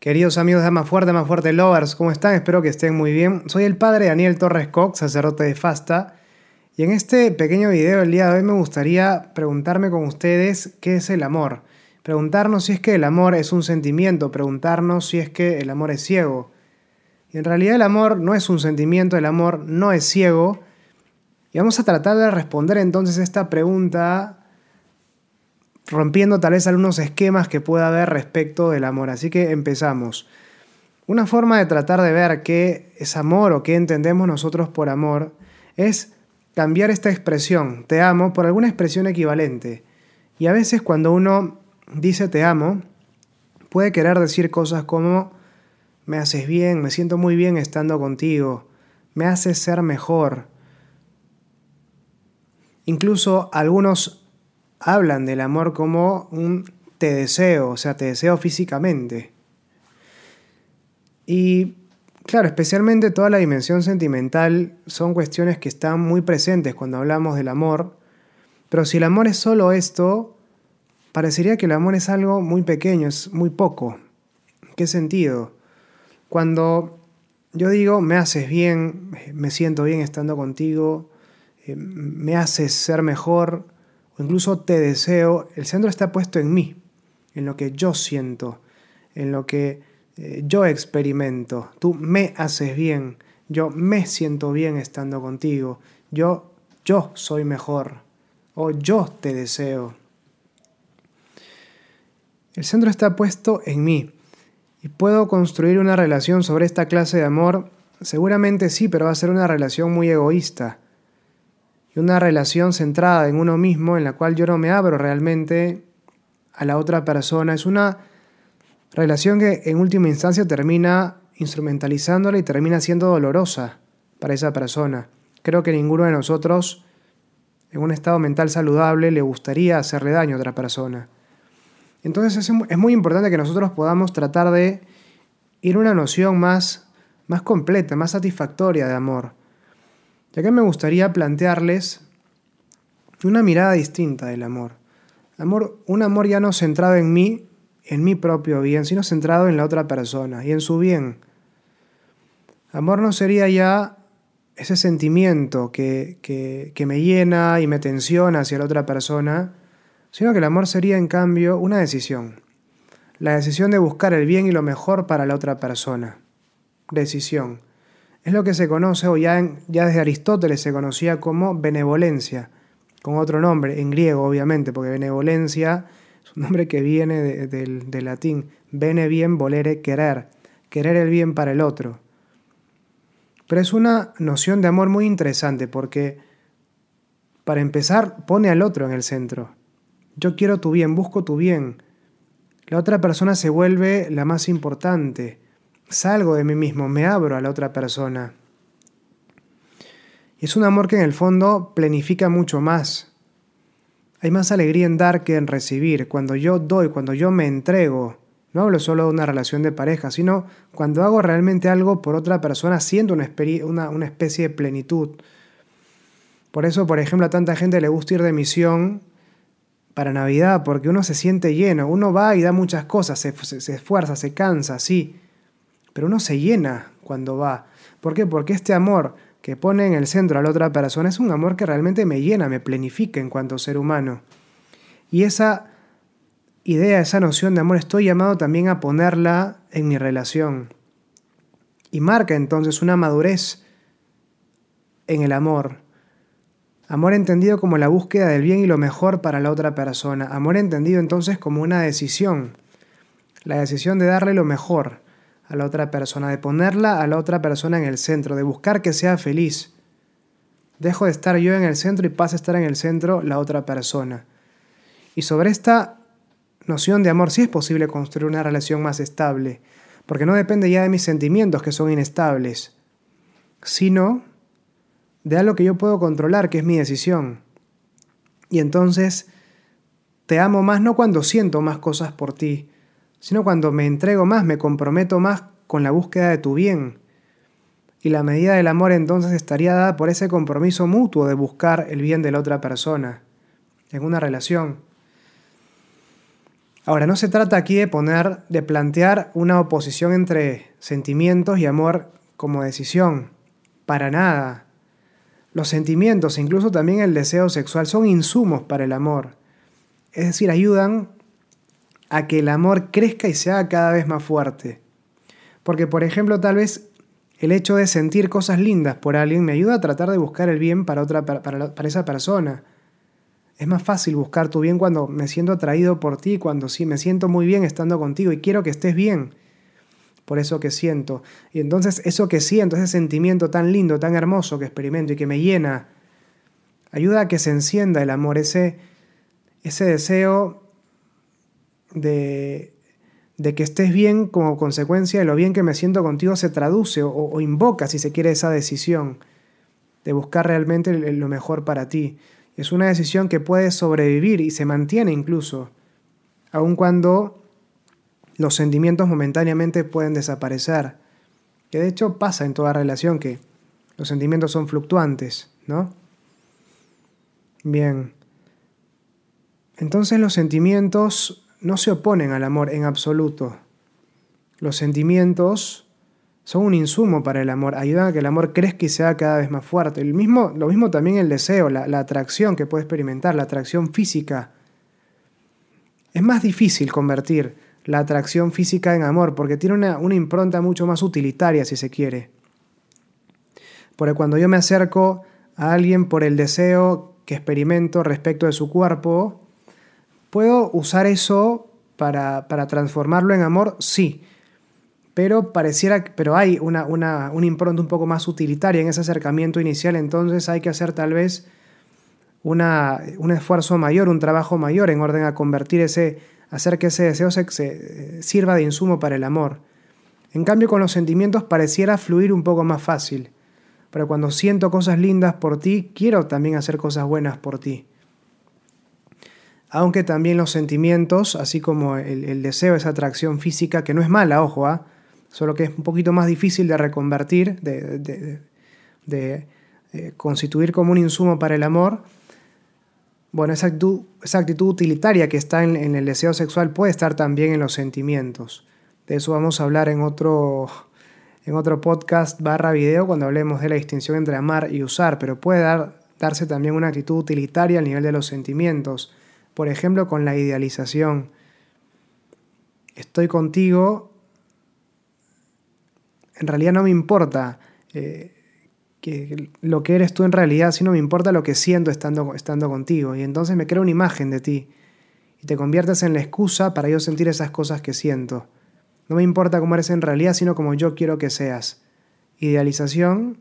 Queridos amigos de Ama Fuerte, Ama Fuerte Lovers, ¿cómo están? Espero que estén muy bien. Soy el padre Daniel Torres Cox, sacerdote de Fasta, y en este pequeño video del día de hoy me gustaría preguntarme con ustedes qué es el amor. Preguntarnos si es que el amor es un sentimiento, preguntarnos si es que el amor es ciego. Y en realidad el amor no es un sentimiento, el amor no es ciego. Y vamos a tratar de responder entonces esta pregunta rompiendo tal vez algunos esquemas que pueda haber respecto del amor. Así que empezamos. Una forma de tratar de ver qué es amor o qué entendemos nosotros por amor es cambiar esta expresión, te amo, por alguna expresión equivalente. Y a veces cuando uno dice te amo, puede querer decir cosas como me haces bien, me siento muy bien estando contigo, me haces ser mejor. Incluso algunos hablan del amor como un te deseo, o sea, te deseo físicamente. Y claro, especialmente toda la dimensión sentimental son cuestiones que están muy presentes cuando hablamos del amor, pero si el amor es solo esto, parecería que el amor es algo muy pequeño, es muy poco. ¿Qué sentido? Cuando yo digo, me haces bien, me siento bien estando contigo, eh, me haces ser mejor, incluso te deseo, el centro está puesto en mí, en lo que yo siento, en lo que eh, yo experimento. Tú me haces bien, yo me siento bien estando contigo, yo, yo soy mejor o yo te deseo. El centro está puesto en mí y puedo construir una relación sobre esta clase de amor. Seguramente sí, pero va a ser una relación muy egoísta una relación centrada en uno mismo en la cual yo no me abro realmente a la otra persona. Es una relación que en última instancia termina instrumentalizándola y termina siendo dolorosa para esa persona. Creo que ninguno de nosotros en un estado mental saludable le gustaría hacerle daño a otra persona. Entonces es muy importante que nosotros podamos tratar de ir a una noción más, más completa, más satisfactoria de amor. Y acá me gustaría plantearles una mirada distinta del amor. amor. Un amor ya no centrado en mí, en mi propio bien, sino centrado en la otra persona y en su bien. Amor no sería ya ese sentimiento que, que, que me llena y me tensiona hacia la otra persona, sino que el amor sería en cambio una decisión. La decisión de buscar el bien y lo mejor para la otra persona. Decisión. Es lo que se conoce, o ya, desde Aristóteles se conocía como benevolencia, con otro nombre, en griego obviamente, porque benevolencia es un nombre que viene del latín, bene bien, volere, querer, querer el bien para el otro. Pero es una noción de amor muy interesante porque, para empezar, pone al otro en el centro. Yo quiero tu bien, busco tu bien. La otra persona se vuelve la más importante salgo de mí mismo, me abro a la otra persona. Y es un amor que en el fondo planifica mucho más. Hay más alegría en dar que en recibir. Cuando yo doy, cuando yo me entrego, no hablo solo de una relación de pareja, sino cuando hago realmente algo por otra persona, siento una, especie de plenitud. Por eso, por ejemplo, a tanta gente le gusta ir de misión para Navidad, porque uno se siente lleno, uno va y da muchas cosas, se esfuerza, se cansa, sí, pero uno se llena cuando va. ¿Por qué? Porque este amor que pone en el centro a la otra persona es un amor que realmente me llena, me planifica en cuanto ser humano. Y esa idea, esa noción de amor, estoy llamado también a ponerla en mi relación. Y marca entonces una madurez en el amor. Amor entendido como la búsqueda del bien y lo mejor para la otra persona. Amor entendido entonces como una decisión. La decisión de darle lo mejor a la otra persona, de ponerla a la otra persona en el centro, de buscar que sea feliz. Dejo de estar yo en el centro y pasa a estar en el centro la otra persona. Y sobre esta noción de amor sí es posible construir una relación más estable, porque no depende ya de mis sentimientos que son inestables, sino de algo que yo puedo controlar, que es mi decisión. Y entonces te amo más no cuando siento más cosas por ti, sino cuando me entrego más, me comprometo más con la búsqueda de tu bien. Y la medida del amor entonces estaría dada por ese compromiso mutuo de buscar el bien de la otra persona en una relación. Ahora, no se trata aquí de poner, de plantear una oposición entre sentimientos y amor como decisión. Para nada. Los sentimientos, incluso también el deseo sexual, son insumos para el amor. Es decir, ayudan a que el amor crezca y se haga cada vez más fuerte. Porque, por ejemplo, tal vez el hecho de sentir cosas lindas por alguien me ayuda a tratar de buscar el bien para, otra, para, esa persona. Es más fácil buscar tu bien cuando me siento atraído por ti, cuando sí me siento muy bien estando contigo y quiero que estés bien por eso que siento. Y entonces eso que siento, ese sentimiento tan lindo, tan hermoso que experimento y que me llena, ayuda a que se encienda el amor, ese, ese deseo de, de que estés bien como consecuencia de lo bien que me siento contigo se traduce o, invoca, si se quiere, esa decisión de buscar realmente lo mejor para ti. Es una decisión que puede sobrevivir y se mantiene incluso, aun cuando los sentimientos momentáneamente pueden desaparecer. Que de hecho pasa en toda relación que los sentimientos son fluctuantes, ¿no? Bien. Entonces los sentimientos no se oponen al amor en absoluto. Los sentimientos son un insumo para el amor, ayudan a que el amor crezca y sea cada vez más fuerte. El mismo, lo mismo también el deseo, la, atracción que puede experimentar, la atracción física. Es más difícil convertir la atracción física en amor, porque tiene una, una impronta mucho más utilitaria, si se quiere. Porque cuando yo me acerco a alguien por el deseo que experimento respecto de su cuerpo, ¿Puedo usar eso para, transformarlo en amor? Sí. Pero pareciera, pero hay una, una, impronta un poco más utilitaria en ese acercamiento inicial, entonces hay que hacer tal vez una, un esfuerzo mayor, un trabajo mayor en orden a convertir ese, hacer que ese deseo se, se, sirva de insumo para el amor. En cambio, con los sentimientos pareciera fluir un poco más fácil. Pero cuando siento cosas lindas por ti, quiero también hacer cosas buenas por ti aunque también los sentimientos, así como el, deseo, esa atracción física, que no es mala, ojo, ¿ah? solo que es un poquito más difícil de reconvertir, de, eh, constituir como un insumo para el amor, bueno, esa actitud, utilitaria que está en, el deseo sexual puede estar también en los sentimientos. De eso vamos a hablar en otro, podcast barra video cuando hablemos de la distinción entre amar y usar, pero puede dar, darse también una actitud utilitaria al nivel de los sentimientos por ejemplo, con la idealización. Estoy contigo, en realidad no me importa eh, que lo que eres tú en realidad, sino me importa lo que siento estando, estando contigo. Y entonces me creo una imagen de ti y te conviertes en la excusa para yo sentir esas cosas que siento. No me importa cómo eres en realidad, sino como yo quiero que seas. Idealización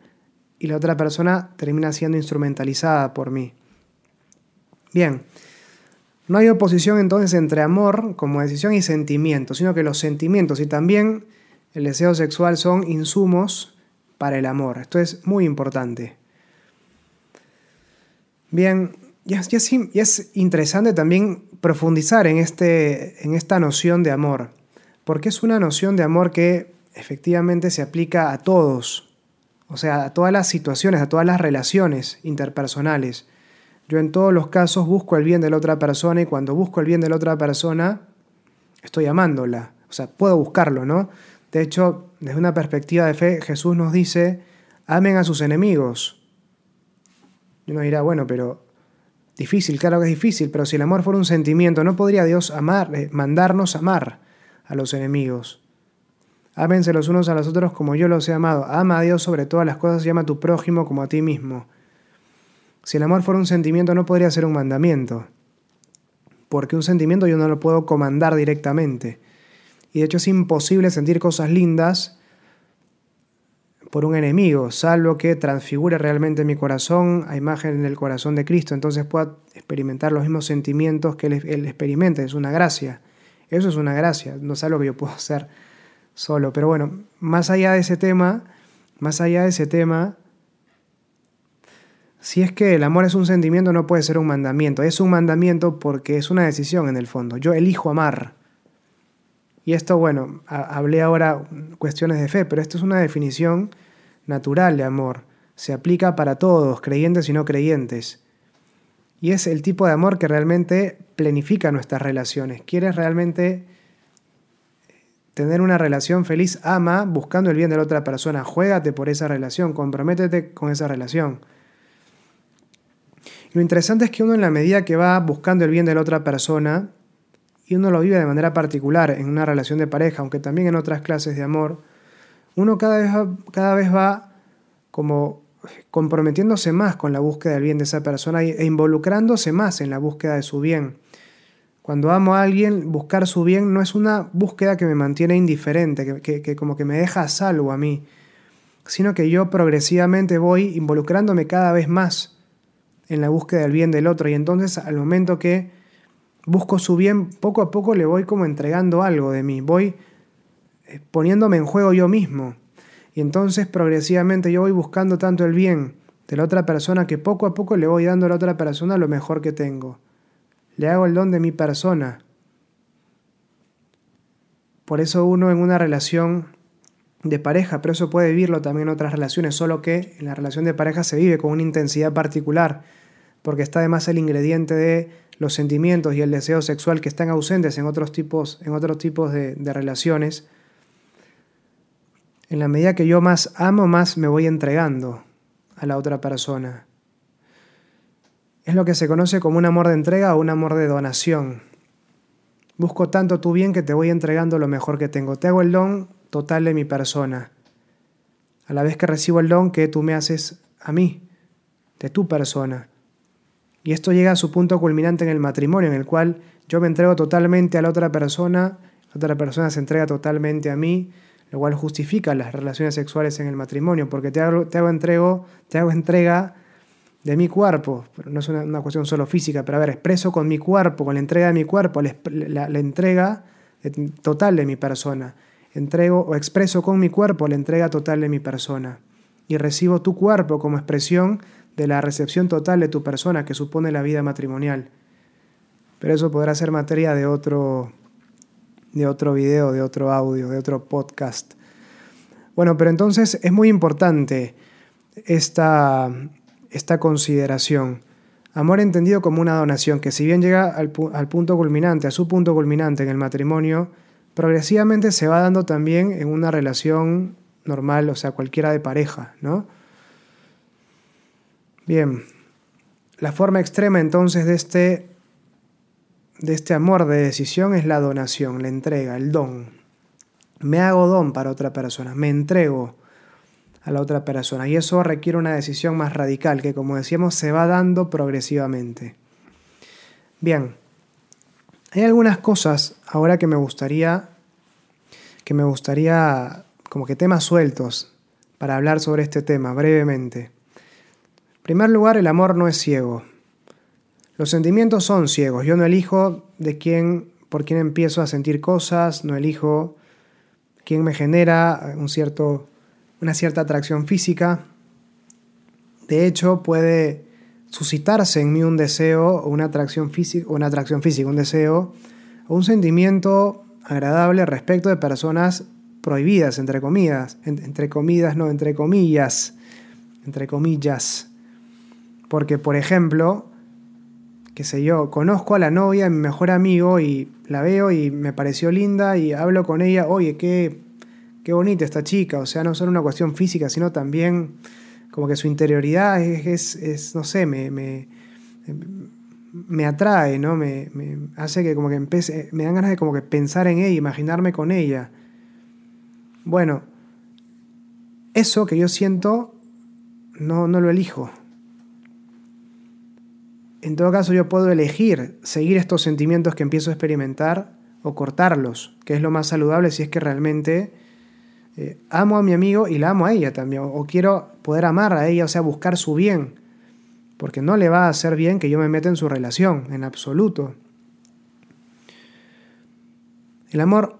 y la otra persona termina siendo instrumentalizada por mí. Bien, no hay oposición entonces entre amor como decisión y sentimiento, sino que los sentimientos y también el deseo sexual son insumos para el amor. Esto es muy importante. Bien, y es, interesante también profundizar en, este, en esta noción de amor, porque es una noción de amor que efectivamente se aplica a todos, o sea, a todas las situaciones, a todas las relaciones interpersonales. Yo en todos los casos busco el bien de la otra persona y cuando busco el bien de la otra persona, estoy amándola. O sea, puedo buscarlo, ¿no? De hecho, desde una perspectiva de fe, Jesús nos dice, amen a sus enemigos. Y uno dirá, bueno, pero difícil, claro que es difícil, pero si el amor fuera un sentimiento, ¿no podría Dios amar, eh, mandarnos amar a los enemigos? Ámense los unos a los otros como yo los he amado. Ama a Dios sobre todas las cosas y ama a tu prójimo como a ti mismo. Si el amor fuera un sentimiento no podría ser un mandamiento, porque un sentimiento yo no lo puedo comandar directamente. Y de hecho es imposible sentir cosas lindas por un enemigo, salvo que transfigure realmente mi corazón a imagen del corazón de Cristo, entonces pueda experimentar los mismos sentimientos que él, él experimente, es una gracia. Eso es una gracia, no es algo que yo puedo hacer solo. Pero bueno, más allá de ese tema, más allá de ese tema, si es que el amor es un sentimiento, no puede ser un mandamiento. Es un mandamiento porque es una decisión en el fondo. Yo elijo amar. Y esto, bueno, hablé ahora cuestiones de fe, pero esto es una definición natural de amor. Se aplica para todos, creyentes y no creyentes. Y es el tipo de amor que realmente planifica nuestras relaciones. ¿Quieres realmente tener una relación feliz? Ama buscando el bien de la otra persona. Juégate por esa relación, comprométete con esa relación. Lo interesante es que uno en la medida que va buscando el bien de la otra persona, y uno lo vive de manera particular en una relación de pareja, aunque también en otras clases de amor, uno cada vez va, cada vez va como comprometiéndose más con la búsqueda del bien de esa persona e involucrándose más en la búsqueda de su bien. Cuando amo a alguien, buscar su bien no es una búsqueda que me mantiene indiferente, que, que como que me deja a salvo a mí, sino que yo progresivamente voy involucrándome cada vez más en la búsqueda del bien del otro y entonces al momento que busco su bien, poco a poco le voy como entregando algo de mí, voy eh, poniéndome en juego yo mismo. Y entonces progresivamente yo voy buscando tanto el bien de la otra persona que poco a poco le voy dando a la otra persona lo mejor que tengo. Le hago el don de mi persona. Por eso uno en una relación de pareja, pero eso puede vivirlo también en otras relaciones, solo que en la relación de pareja se vive con una intensidad particular, porque está además el ingrediente de los sentimientos y el deseo sexual que están ausentes en otros tipos, en otros tipos de, de relaciones, en la medida que yo más amo, más me voy entregando a la otra persona. Es lo que se conoce como un amor de entrega o un amor de donación. Busco tanto tu bien que te voy entregando lo mejor que tengo. Te hago el don total de mi persona, a la vez que recibo el don que tú me haces a mí, de tu persona. Y esto llega a su punto culminante en el matrimonio, en el cual yo me entrego totalmente a la otra persona, la otra persona se entrega totalmente a mí, lo cual justifica las relaciones sexuales en el matrimonio, porque te hago, te hago, entrego, te hago entrega de mi cuerpo, pero no es una, cuestión solo física, pero a ver, expreso con mi cuerpo, con la entrega de mi cuerpo, la, la entrega total de mi persona. Entrego o expreso con mi cuerpo la entrega total de mi persona. Y recibo tu cuerpo como expresión de la recepción total de tu persona que supone la vida matrimonial. Pero eso podrá ser materia de otro, de otro video, de otro audio, de otro podcast. Bueno, pero entonces es muy importante esta, esta consideración. Amor entendido como una donación, que si bien llega al, al, punto culminante, a su punto culminante en el matrimonio, progresivamente se va dando también en una relación normal, o sea, cualquiera de pareja, ¿no? Bien, la forma extrema entonces de este, de este amor de decisión es la donación, la entrega, el don. Me hago don para otra persona, me entrego a la otra persona y eso requiere una decisión más radical que como decíamos se va dando progresivamente. Bien, hay algunas cosas ahora que me gustaría que me gustaría como que temas sueltos para hablar sobre este tema brevemente primer lugar, el amor no es ciego. Los sentimientos son ciegos. Yo no elijo de quién, por quién empiezo a sentir cosas, no elijo quién me genera un cierto, una cierta atracción física. De hecho, puede suscitarse en mí un deseo una atracción física, una atracción física, un deseo un sentimiento agradable respecto de personas prohibidas, entre comillas, entre comidas, no, entre comillas, entre comillas. Porque, por ejemplo, qué sé yo, conozco a la novia de mi mejor amigo y la veo y me pareció linda y hablo con ella, oye, qué, qué bonita esta chica. O sea, no solo una cuestión física, sino también como que su interioridad es, no sé, me, me, me atrae, ¿no? Me, me, hace que como que empiece, me dan ganas de como que pensar en ella, imaginarme con ella. Bueno, eso que yo siento no, no lo elijo. En todo caso, yo puedo elegir seguir estos sentimientos que empiezo a experimentar o cortarlos, que es lo más saludable si es que realmente eh, amo a mi amigo y la amo a ella también, o, quiero poder amar a ella, o sea, buscar su bien, porque no le va a hacer bien que yo me meta en su relación, en absoluto. El amor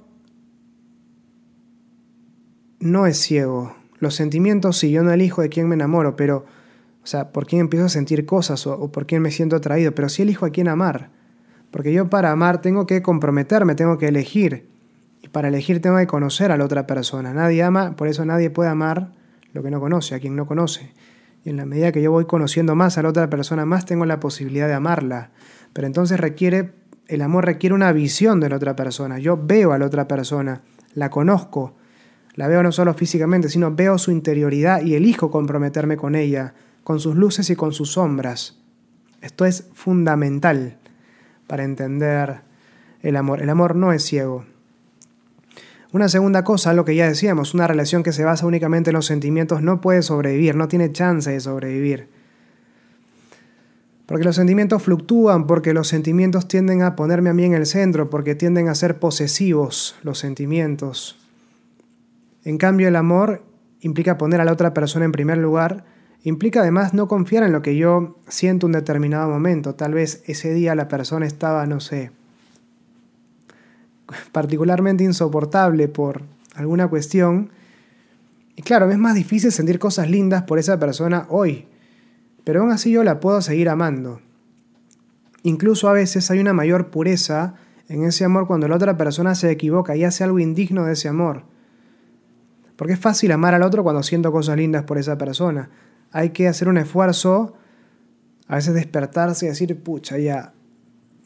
no es ciego. Los sentimientos, sí, yo no elijo de quién me enamoro, pero o sea, por quién empiezo a sentir cosas o, por quién me siento atraído, pero sí elijo a quién amar. Porque yo para amar tengo que comprometerme, tengo que elegir. Para elegir tengo que conocer a la otra persona. Nadie ama, por eso nadie puede amar lo que no conoce, a quien no conoce. Y en la medida que yo voy conociendo más a la otra persona, más tengo la posibilidad de amarla. Pero entonces requiere el amor requiere una visión de la otra persona. Yo veo a la otra persona, la conozco, la veo no solo físicamente, sino veo su interioridad y elijo comprometerme con ella, con sus luces y con sus sombras. Esto es fundamental para entender el amor. El amor no es ciego. Una segunda cosa, lo que ya decíamos, una relación que se basa únicamente en los sentimientos no puede sobrevivir, no tiene chance de sobrevivir. Porque los sentimientos fluctúan, porque los sentimientos tienden a ponerme a mí en el centro, porque tienden a ser posesivos los sentimientos. En cambio, el amor implica poner a la otra persona en primer lugar, implica además no confiar en lo que yo siento en un determinado momento. Tal vez ese día la persona estaba, no sé, particularmente insoportable por alguna cuestión. Y claro, es más difícil sentir cosas lindas por esa persona hoy, pero aún así yo la puedo seguir amando. Incluso a veces hay una mayor pureza en ese amor cuando la otra persona se equivoca y hace algo indigno de ese amor. Porque es fácil amar al otro cuando siento cosas lindas por esa persona. Hay que hacer un esfuerzo, a veces despertarse y decir, pucha, ya,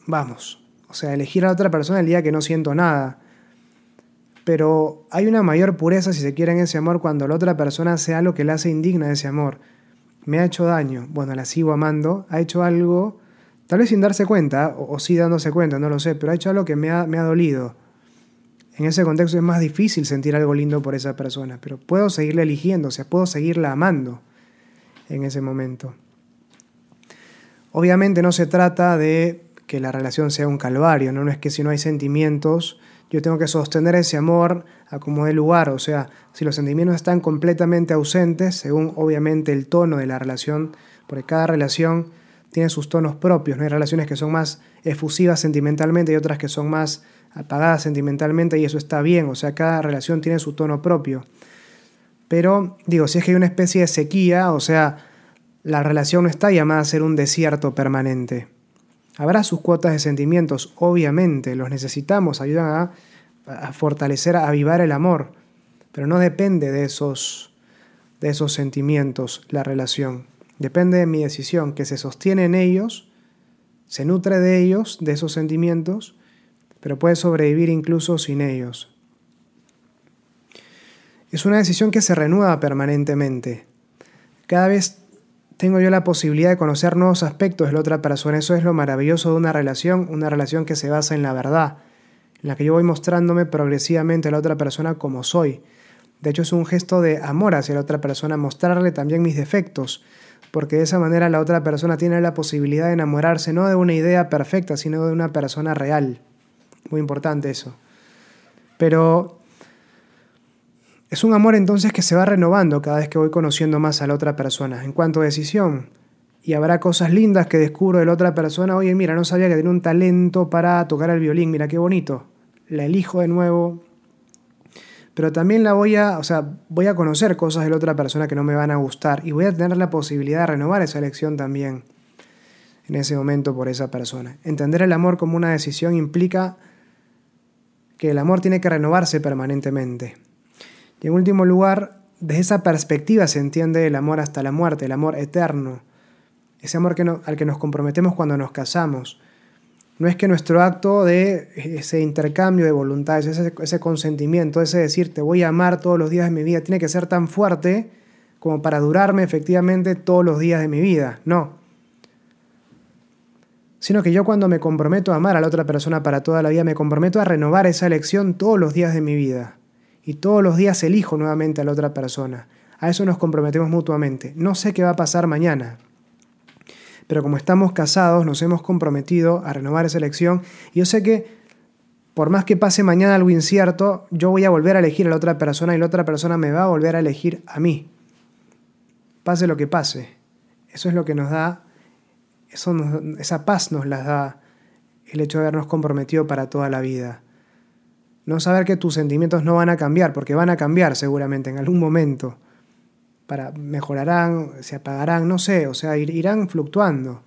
vamos, o sea, elegir a la otra persona el día que no siento nada. Pero hay una mayor pureza, si se quiere, en ese amor cuando la otra persona sea lo que le hace indigna de ese amor. Me ha hecho daño, bueno, la sigo amando, ha hecho algo, tal vez sin darse cuenta, o, sí dándose cuenta, no lo sé, pero ha hecho algo que me ha, me ha dolido. En ese contexto es más difícil sentir algo lindo por esa persona, pero puedo seguirla eligiendo, o sea, puedo seguirla amando en ese momento. Obviamente no se trata de que la relación sea un calvario, ¿no? no es que si no hay sentimientos, yo tengo que sostener ese amor a como de lugar, o sea, si los sentimientos están completamente ausentes, según obviamente el tono de la relación, porque cada relación tiene sus tonos propios, ¿no? hay relaciones que son más efusivas sentimentalmente y otras que son más apagadas sentimentalmente y eso está bien, o sea, cada relación tiene su tono propio. Pero digo, si es que hay una especie de sequía, o sea, la relación no está llamada a ser un desierto permanente. Habrá sus cuotas de sentimientos, obviamente, los necesitamos, ayudan a, fortalecer, a avivar el amor, pero no depende de esos, de esos sentimientos la relación. Depende de mi decisión, que se sostiene en ellos, se nutre de ellos, de esos sentimientos, pero puede sobrevivir incluso sin ellos. Es una decisión que se renueva permanentemente. Cada vez tengo yo la posibilidad de conocer nuevos aspectos de la otra persona. Eso es lo maravilloso de una relación, una relación que se basa en la verdad, en la que yo voy mostrándome progresivamente a la otra persona como soy. De hecho, es un gesto de amor hacia la otra persona, mostrarle también mis defectos, porque de esa manera la otra persona tiene la posibilidad de enamorarse no de una idea perfecta, sino de una persona real. Muy importante eso. Pero es un amor entonces que se va renovando cada vez que voy conociendo más a la otra persona. En cuanto a decisión, y habrá cosas lindas que descubro de la otra persona, oye, mira, no sabía que tenía un talento para tocar el violín, mira qué bonito. La elijo de nuevo. Pero también la voy a, o sea, voy a conocer cosas de la otra persona que no me van a gustar y voy a tener la posibilidad de renovar esa elección también en ese momento por esa persona. Entender el amor como una decisión implica que el amor tiene que renovarse permanentemente. Y en último lugar, desde esa perspectiva se entiende el amor hasta la muerte, el amor eterno, ese amor que al que nos comprometemos cuando nos casamos. No es que nuestro acto de ese intercambio de voluntades, ese, ese consentimiento, ese decir te voy a amar todos los días de mi vida, tiene que ser tan fuerte como para durarme efectivamente todos los días de mi vida. No. Sino que yo cuando me comprometo a amar a la otra persona para toda la vida, me comprometo a renovar esa elección todos los días de mi vida y todos los días elijo nuevamente a la otra persona. A eso nos comprometemos mutuamente. No sé qué va a pasar mañana, pero como estamos casados, nos hemos comprometido a renovar esa elección y yo sé que por más que pase mañana algo incierto, yo voy a volver a elegir a la otra persona y la otra persona me va a volver a elegir a mí. Pase lo que pase. Eso es lo que nos da, esa paz nos la da el hecho de habernos comprometido para toda la vida. No saber que tus sentimientos no van a cambiar, porque van a cambiar seguramente en algún momento. Para, mejorarán, se apagarán, no sé, o sea, irán fluctuando.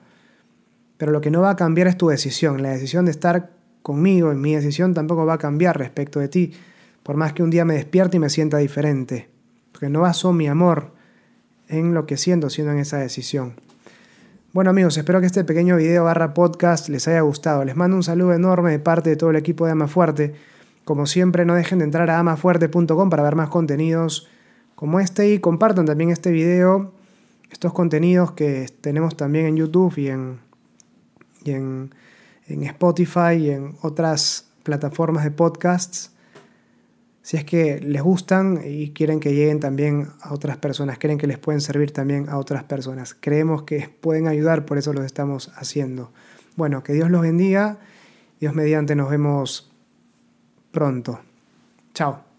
Pero lo que no va a cambiar es tu decisión. La decisión de estar conmigo y mi decisión tampoco va a cambiar respecto de ti, por más que un día me despierte y me sienta diferente. Porque no baso mi amor en lo que siento, sino en esa decisión. Bueno amigos, espero que este pequeño video barra podcast les haya gustado. Les mando un saludo enorme de parte de todo el equipo de Ama Fuerte. Como siempre, no dejen de entrar a amafuerte.com para ver más contenidos como este y compartan también este video, estos contenidos que tenemos también en YouTube y en, en, en Spotify y en otras plataformas de podcasts si es que les gustan y quieren que lleguen también a otras personas, creen que les pueden servir también a otras personas. Creemos que pueden ayudar, por eso lo estamos haciendo. Bueno, que Dios los bendiga. Dios mediante nos vemos pronto. Chao.